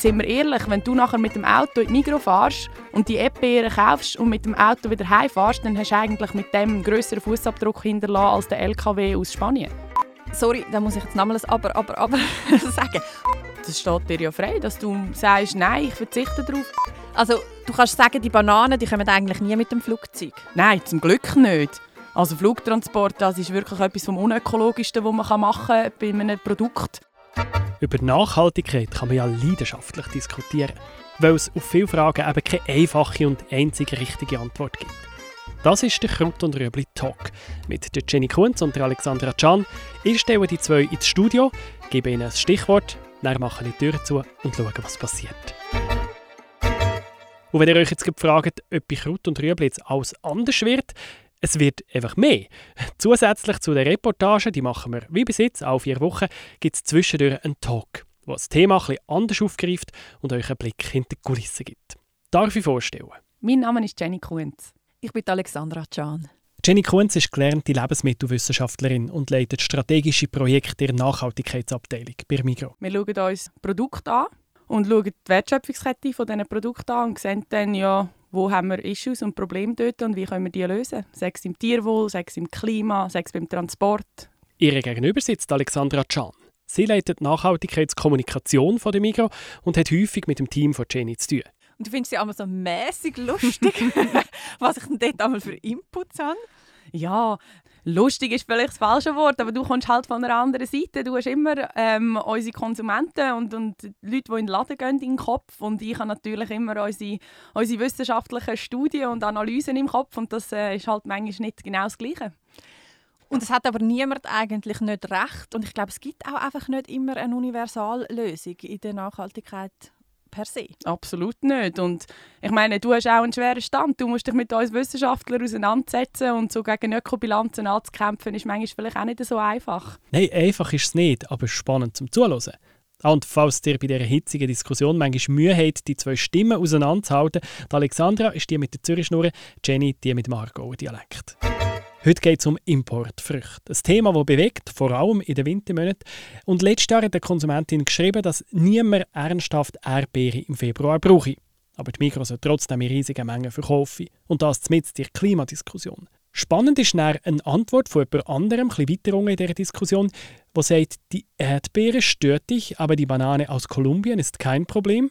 sind wir ehrlich, wenn du nachher mit dem Auto in die Migros fährst und die Erdbeeren kaufst und mit dem Auto wieder heimfährst, dann hast du eigentlich mit dem einen grösseren Fußabdruck hinterlassen als der LKW aus Spanien. Sorry, da muss ich jetzt nochmal ein Aber, Aber, Aber sagen. Das steht dir ja frei, dass du sagst, nein, ich verzichte darauf. Also, du kannst sagen, die Bananen die kommen eigentlich nie mit dem Flugzeug. Nein, zum Glück nicht. Also Flugtransport, das ist wirklich etwas vom Unökologischsten, was man machen kann bei einem Produkt. Über Nachhaltigkeit kann man ja leidenschaftlich diskutieren, weil es auf viele Fragen eben keine einfache und einzige richtige Antwort gibt. Das ist der Krut und Röbli Talk mit der Jenny Kunz und der Alexandra Can. Ich stelle die zwei ins Studio, gebe ihnen ein Stichwort, dann mache ich die Tür zu und schaue, was passiert. Und wenn ihr euch jetzt fragt, ob bei Krut und Rüebli jetzt alles anders wird, es wird einfach mehr. Zusätzlich zu den Reportagen, die machen wir wie bis jetzt, alle vier Wochen, gibt es zwischendurch einen Talk, wo das Thema etwas anders aufgreift und euch einen Blick hinter die Kulissen gibt. Darf ich vorstellen? Mein Name ist Jenny Kunz. Ich bin Alexandra Can. Jenny Kunz ist gelernte Lebensmittelwissenschaftlerin und leitet strategische Projekte der Nachhaltigkeitsabteilung bei Migros. Wir schauen uns Produkte an und schauen die Wertschöpfungskette von diesen Produkten an und sehen dann, ja, wo haben wir Issues und Probleme dort und wie können wir die lösen. Sei es im Tierwohl, sei es im Klima, sei es beim Transport. Ihre Gegenüber sitzt Alexandra Can. Sie leitet Nachhaltigkeitskommunikation von der Migros und hat häufig mit dem Team von Jenny zu tun. Und du findest sie einmal so mäßig lustig, was ich denn dort einmal für Inputs habe? Ja, lustig ist vielleicht das falsche Wort, aber du kommst halt von einer anderen Seite. Du hast immer ähm, unsere Konsumenten und, und Leute, die in den Laden gehen, im Kopf. Und ich habe natürlich immer unsere, unsere wissenschaftlichen Studien und Analysen im Kopf. Und das äh, ist halt manchmal nicht genau das Gleiche. Und es hat aber niemand eigentlich nicht recht. Und ich glaube, es gibt auch einfach nicht immer eine Universallösung in der Nachhaltigkeit per se. Absolut nicht. Und ich meine, du hast auch einen schweren Stand. Du musst dich mit uns Wissenschaftlern auseinandersetzen und so gegen Ökobilanzen anzukämpfen, ist manchmal vielleicht auch nicht so einfach. Nein, einfach ist es nicht, aber spannend zum Zuhören. Ah, und falls ihr bei dieser hitzigen Diskussion manchmal Mühe habt, die zwei Stimmen auseinanderzuhalten, die Alexandra ist die mit der Zürichschnur, Jenny die mit dem Aargauer Dialekt. Heute geht es um Importfrüchte. Ein Thema, das bewegt, vor allem in den Wintermonaten. Und letztes Jahr hat der Konsumentin geschrieben, dass niemand ernsthaft Erdbeere im Februar brauche. Aber die Migros soll trotzdem in riesigen Mengen verkaufen. Und das mit der Klimadiskussion. Spannend ist dann eine Antwort von jemand anderem, ein weiter in dieser Diskussion, wo sagt, die Erdbeere stört dich, aber die Banane aus Kolumbien ist kein Problem.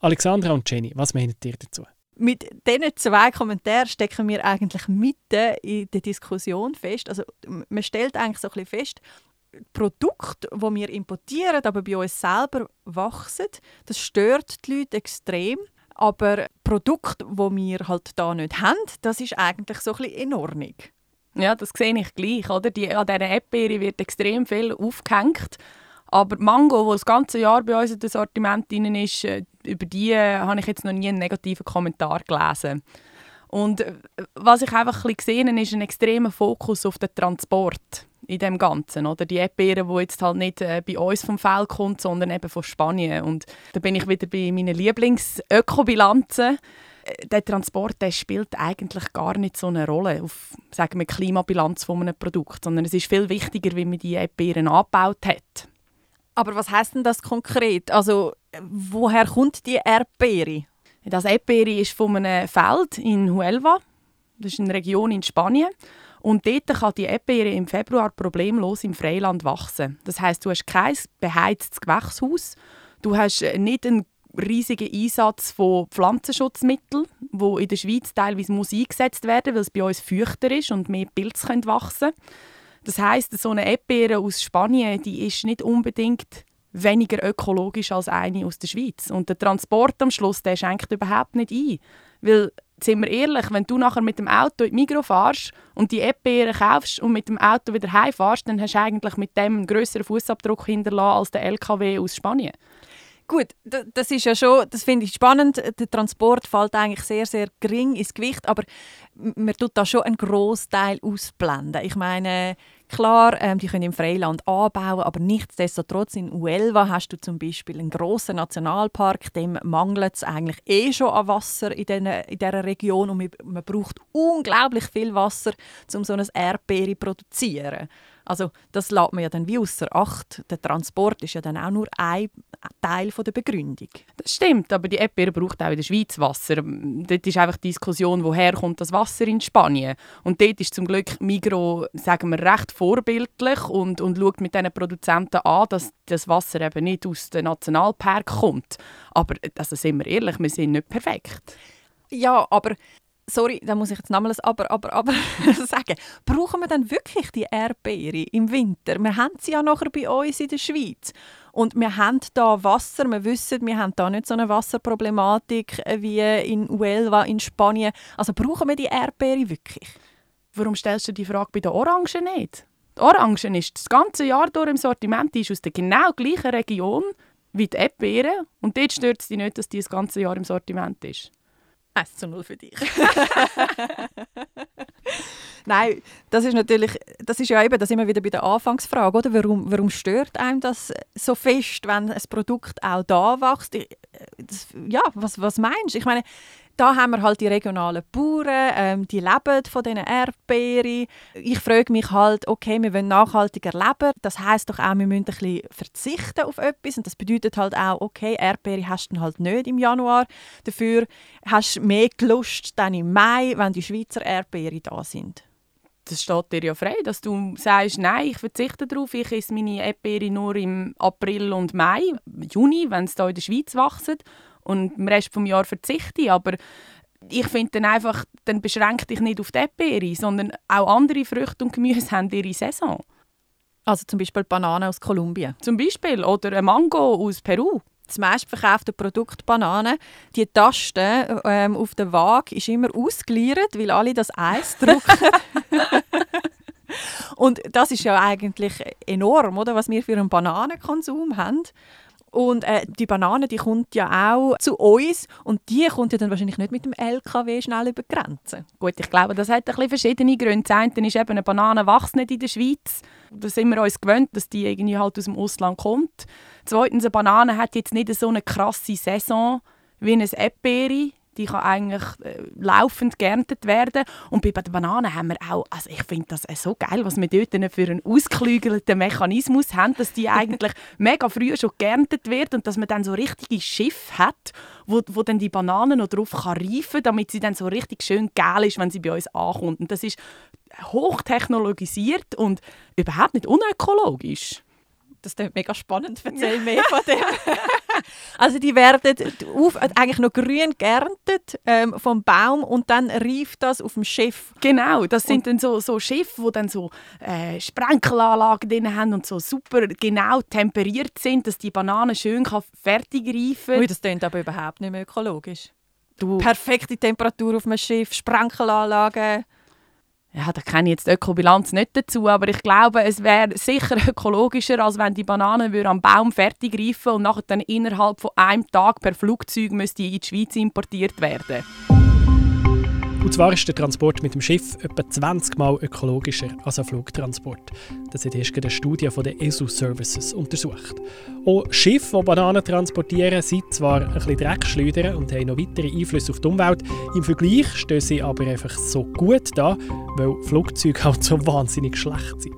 Alexandra und Jenny, was meint ihr dazu? Mit diesen zwei Kommentaren stecken wir eigentlich mitten in der Diskussion fest. Also man stellt eigentlich so ein bisschen fest, Produkte, die wir importieren, aber bei uns selber wachsen, das stört die Leute extrem. Aber Produkte, die wir halt da nicht haben, das ist eigentlich so ein bisschen in. Ja, das sehe ich gleich. Oder? Die, an dieser Erdbeere wird extrem viel aufgehängt. Aber Mango, wo das ganze Jahr bei uns in das Sortiment drin ist, äh, über die äh, habe ich jetzt noch nie einen negativen Kommentar gelesen. Und äh, was ich einfach ein gesehen ist ein extremer Fokus auf den Transport in dem Ganzen. Oder die Erdbeere, die jetzt halt nicht bei uns vom Feld kommt, sondern eben von Spanien. Und da bin ich wieder bei meinen Lieblings-Ökobilanzen. Der Transport der spielt eigentlich gar nicht so eine Rolle auf sagen wir, Klimabilanz von einem Produkt, sondern es ist viel wichtiger, wie man die Erdbeeren angebaut hat. Aber was heißt denn das konkret? Also woher kommt die Erdbeere? Das Erdbeere ist von einem Feld in Huelva. Das ist eine Region in Spanien. Und dort kann die Erdbeere im Februar problemlos im Freiland wachsen. Das heißt, du hast kein beheiztes Gewächshaus, du hast nicht einen riesigen Einsatz von Pflanzenschutzmitteln, wo in der Schweiz teilweise muss eingesetzt werden, weil es bei uns feuchter ist und mehr Pilze wachsen können. Das heißt, so eine Erdbeere aus Spanien, die ist nicht unbedingt weniger ökologisch als eine aus der Schweiz. Und der Transport am Schluss, der schenkt überhaupt nicht ein. Weil, sind wir ehrlich, wenn du nachher mit dem Auto in die Migros fährst und die Erdbeeren kaufst und mit dem Auto wieder heimfährst, dann hast du eigentlich mit dem einen grösseren Fußabdruck hinterlassen als der LKW aus Spanien. Gut, das ist ja schon, das finde ich spannend. Der Transport fällt eigentlich sehr, sehr gering ins Gewicht, aber man tut da schon einen Großteil ausblenden. Ich meine, klar, ähm, die können im Freiland anbauen, aber nichtsdestotrotz in Uelva hast du zum Beispiel einen großen Nationalpark, dem mangelt es eigentlich eh schon an Wasser in, den, dieser Region und man, man braucht unglaublich viel Wasser, um so ein Erdbeere zu produzieren. Also das lässt man ja dann wie außer Acht. Der Transport ist ja dann auch nur ein Teil von der Begründung. Das stimmt, aber die Erdbeere braucht auch in der Schweiz Wasser. Dort ist einfach die Diskussion, woher kommt das Wasser in Spanien. Und dort ist zum Glück Migro, sagen wir, recht vorbildlich und, und schaut mit diesen Produzenten an, dass das Wasser eben nicht aus dem Nationalpark kommt. Aber also sind wir ehrlich, wir sind nicht perfekt. Ja, aber sorry, da muss ich jetzt nochmals aber, aber, aber sagen. Brauchen wir dann wirklich die Erdbeere im Winter? Wir haben sie ja nachher bei uns in der Schweiz. Und wir haben da Wasser, wir wissen, wir haben da nicht so eine Wasserproblematik wie in Huelva in Spanien. Also brauchen wir die Erdbeere wirklich? Warum stellst du die Frage bei den Orangen nicht? Die Orangen ist das ganze Jahr durch im Sortiment, die ist aus der genau gleichen Region wie die Erdbeere. Und dort stört es dich nicht, dass die das ganze Jahr im Sortiment ist. 1 zu 0 für dich. Nein, das ist natürlich, das ist ja eben, das immer wieder bei der Anfangsfrage, oder? Warum, warum stört einem das so fest, wenn ein Produkt auch da wächst? Das, ja, was, was meinst du? Ich meine, da haben wir halt die regionalen Bauern, ähm, die leben von diesen Erdbeeren. Ich frage mich halt, okay, wir wollen nachhaltiger leben. Das heißt doch auch, wir müssen ein bisschen verzichten auf etwas. Und das bedeutet halt auch, okay, Erdbeere hast du halt nicht im Januar. Dafür hast du mehr Lust dann im Mai, wenn die Schweizer Erdbeeren da sind das steht dir ja frei, dass du sagst, nein, ich verzichte darauf, ich esse meine Erdbeere nur im April und Mai, Juni, wenn es hier in der Schweiz wachsen und im Rest des Jahres verzichte ich. Aber ich finde dann einfach, dann beschränkt dich nicht auf die Erdbeere, sondern auch andere Früchte und Gemüse haben ihre Saison. Also zum Beispiel Bananen aus Kolumbien. Zum Beispiel. Oder ein Mango aus Peru. Das meistverkaufte Produkt Bananen. Die Taste ähm, auf der Waage ist immer ausgeliert, weil alle das Eis drucken. Und das ist ja eigentlich enorm, oder, was wir für einen Bananenkonsum haben. Und äh, die Banane, die kommt ja auch zu uns und die kommt ja dann wahrscheinlich nicht mit dem LKW schnell über die Grenze. Gut, ich glaube, das hat ein bisschen verschiedene Gründe. Das eine ist eben, eine Banane wächst nicht in der Schweiz. Da sind wir uns gewöhnt, dass die irgendwie halt aus dem Ausland kommt. Zweitens, eine Banane hat jetzt nicht so eine krasse Saison wie eine Erdbeere die kann eigentlich äh, laufend geerntet werden. Und bei den Bananen haben wir auch, also ich finde das äh, so geil, was wir dort für einen ausgeklügelten Mechanismus haben, dass die eigentlich mega früh schon geerntet wird und dass man dann so richtige Schiff hat, wo, wo dann die Bananen noch drauf kann reifen, damit sie dann so richtig schön geil ist, wenn sie bei uns ankommt. Und das ist hochtechnologisiert und überhaupt nicht unökologisch. Das klingt mega spannend. Erzähl mehr von dem. also die werden auf, eigentlich noch grün geerntet ähm, vom Baum und dann reift das auf dem Schiff. Genau, das sind und dann so, so Schiffe, die dann so äh, Sprenkelanlagen drin haben und so super genau temperiert sind, dass die Banane schön kann fertig reifen kann. Das klingt aber überhaupt nicht mehr ökologisch. Du. Perfekte Temperatur auf einem Schiff, Sprenkelanlagen ja, da kenne ich jetzt die Ökobilanz nicht dazu, aber ich glaube, es wäre sicher ökologischer, als wenn die Bananen am Baum fertig reifen und nachher dann innerhalb von einem Tag per Flugzeug müsste in die Schweiz importiert werden. Und zwar ist der Transport mit dem Schiff etwa 20 Mal ökologischer als ein Flugtransport. Das hat erst eine Studie von der ESU Services untersucht. Auch Schiffe, die Bananen transportieren, sind zwar ein bisschen Dreckschleudern und haben noch weitere Einflüsse auf die Umwelt. Im Vergleich stehen sie aber einfach so gut da, weil Flugzeuge halt so wahnsinnig schlecht sind.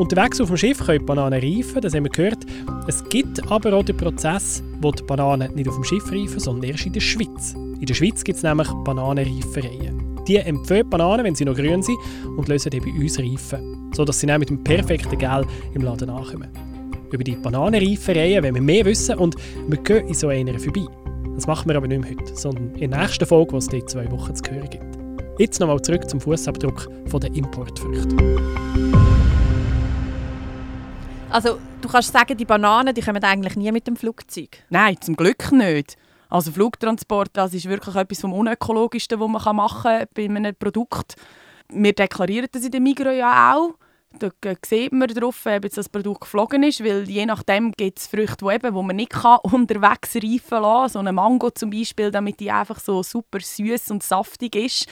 Unterwegs auf dem Schiff können Bananen reifen, das haben wir gehört. Es gibt aber auch den Prozess, wo die Bananen nicht auf dem Schiff reifen, sondern erst in der Schweiz. In der Schweiz gibt es nämlich Bananenreifereien. Die empfehlen Bananen, wenn sie noch grün sind, und lösen die bei uns reifen, sodass sie dann mit dem perfekten Gel im Laden ankommen. Über die Bananenreifereien wollen wir mehr wissen und wir gehen in so einer vorbei. Das machen wir aber nicht mehr heute, sondern in der nächsten Folge, die es in zwei Wochen zu hören gibt. Jetzt nochmal zurück zum Fußabdruck der Importfrüchte. Also du kannst sagen, die Bananen die kommen eigentlich nie mit dem Flugzeug? Nein, zum Glück nicht. Also Flugtransport, das ist wirklich etwas vom Unökologischsten, was man machen kann bei einem Produkt. Wir deklarieren das in der Migros ja auch. Da sieht man drauf, ob das Produkt geflogen ist, weil je nachdem gibt es Früchte, die, eben, die man nicht kann, unterwegs reifen lassen kann. So eine Mango zum Beispiel, damit die einfach so super süß und saftig ist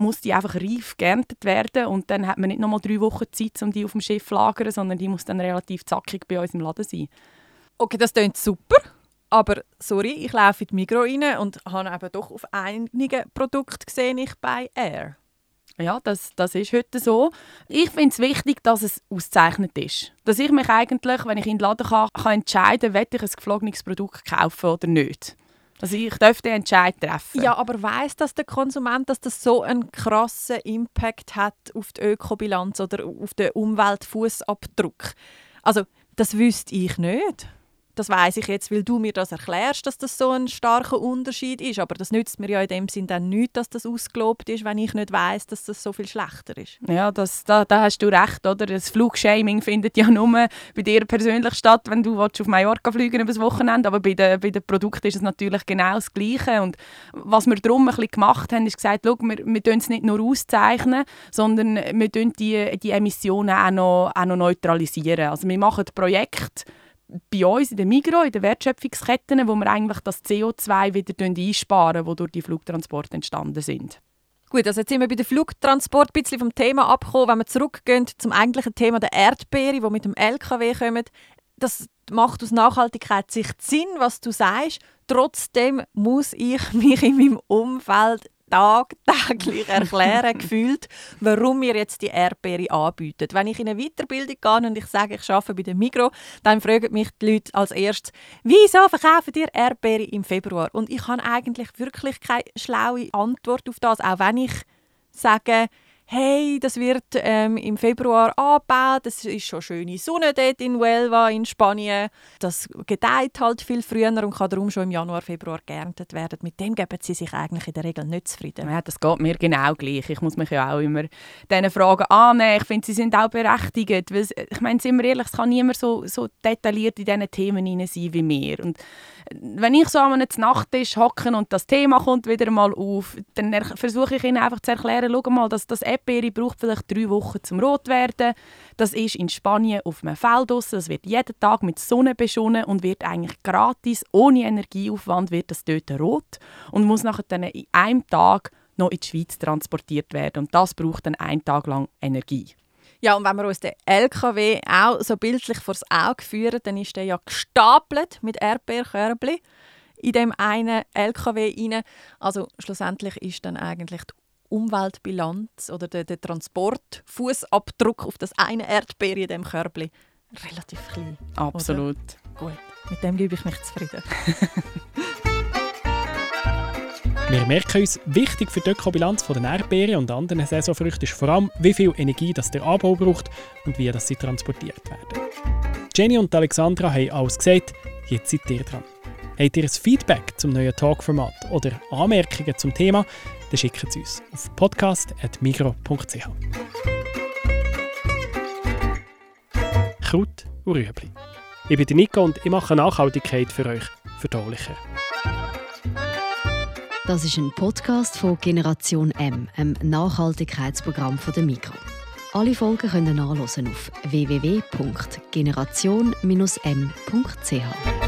muss die einfach reif geerntet werden und dann hat man nicht noch mal drei Wochen Zeit, um die auf dem Schiff zu lagern, sondern die muss dann relativ zackig bei uns im Laden sein. Okay, das klingt super. Aber sorry, ich laufe in die Migros rein und habe eben doch auf einigen Produkten gesehen, ich bei Air. Ja, das, das ist heute so. Ich finde es wichtig, dass es ausgezeichnet ist. Dass ich mich eigentlich, wenn ich in den Laden kann, kann entscheiden kann, ich ein geflogenes Produkt kaufen oder nicht. Also ich dürfte den Entscheid treffen. Ja, aber weiß das der Konsument, dass das so einen krassen Impact hat auf die Ökobilanz oder auf den Umweltfußabdruck? Also das wüsste ich nicht. Das weiß ich jetzt, weil du mir das erklärst, dass das so ein starker Unterschied ist. Aber das nützt mir ja in dem Sinn dann nicht, dass das ausgelobt ist, wenn ich nicht weiß, dass das so viel schlechter ist. Ja, das, da, da hast du recht, oder? Das Flugshaming findet ja nur bei dir persönlich statt, wenn du auf Mallorca fliegen über das Wochenende. Aber bei den, bei den Produkten ist es natürlich genau das Gleiche. Und was wir darum ein bisschen gemacht haben, ist gesagt, wir, wir es nicht nur auszeichnen, sondern wir die, die Emissionen auch noch, auch noch neutralisieren. Also wir machen Projekte bei uns in der Migros, in den Wertschöpfungsketten, wo wir eigentlich das CO2 wieder einsparen, das durch die Flugtransporte entstanden sind. Gut, also jetzt sind wir bei dem Flugtransport ein bisschen vom Thema abgekommen. Wenn wir zurückgehen zum eigentlichen Thema der Erdbeere, die mit dem LKW kommen, das macht aus Nachhaltigkeitssicht Sinn, was du sagst. Trotzdem muss ich mich in meinem Umfeld tagtäglich erklären gefühlt, warum wir jetzt die Erdbeere anbieten. Wenn ich in eine Weiterbildung gehe und ich sage, ich arbeite bei der Migro, dann fragen mich die Leute als erstes, wieso verkaufen ihr Erdbeere im Februar? Und ich habe eigentlich wirklich keine schlaue Antwort auf das, auch wenn ich sage, hey, das wird ähm, im Februar angebaut, es ist schon schöne Sonne dort in Huelva in Spanien. Das gedeiht halt viel früher und kann darum schon im Januar, Februar geerntet werden. Mit dem geben sie sich eigentlich in der Regel nicht zufrieden. Ja, das geht mir genau gleich. Ich muss mich ja auch immer diesen Fragen annehmen. Ich finde, sie sind auch berechtigt. Weil, ich meine, sind wir ehrlich, es kann niemand so, so detailliert in diesen Themen sein wie wir. Und wenn ich so an einem Nachttisch hocke und das Thema kommt wieder mal auf, dann versuche ich ihnen einfach zu erklären, schau mal, dass das Erdbeere braucht vielleicht drei Wochen zum rot werden. Das ist in Spanien auf einem Feld draussen. Das wird jeden Tag mit Sonne beschonnen und wird eigentlich gratis, ohne Energieaufwand, wird das dort rot und muss nachher dann in einem Tag noch in die Schweiz transportiert werden. Und das braucht dann einen Tag lang Energie. Ja, und wenn wir uns den LKW auch so bildlich vors Auge führen, dann ist der ja gestapelt mit Erdbeerkörbchen in dem einen LKW rein. Also schlussendlich ist dann eigentlich die Umweltbilanz oder der, der Transportfußabdruck auf das eine Erdbeer in dem Körbchen relativ klein. Absolut. Oder? Gut, mit dem gebe ich mich zufrieden. Wir merken uns, wichtig für die Ökobilanz der Erdbeeren und anderen Saisonfrüchten ist vor allem, wie viel Energie das der Anbau braucht und wie das sie transportiert werden. Jenny und Alexandra haben alles gesagt, jetzt seid ihr dran. Habt ihr ein Feedback zum neuen Talkformat oder Anmerkungen zum Thema, dann schickt es uns auf podcast.migro.ch. Kraut und Rüebli. Ich bin Nico und ich mache Nachhaltigkeit für euch verdaulicher. Das ist ein Podcast von Generation M, einem Nachhaltigkeitsprogramm von der Mikro. Alle Folgen können nachlesen auf www.generation-m.ch.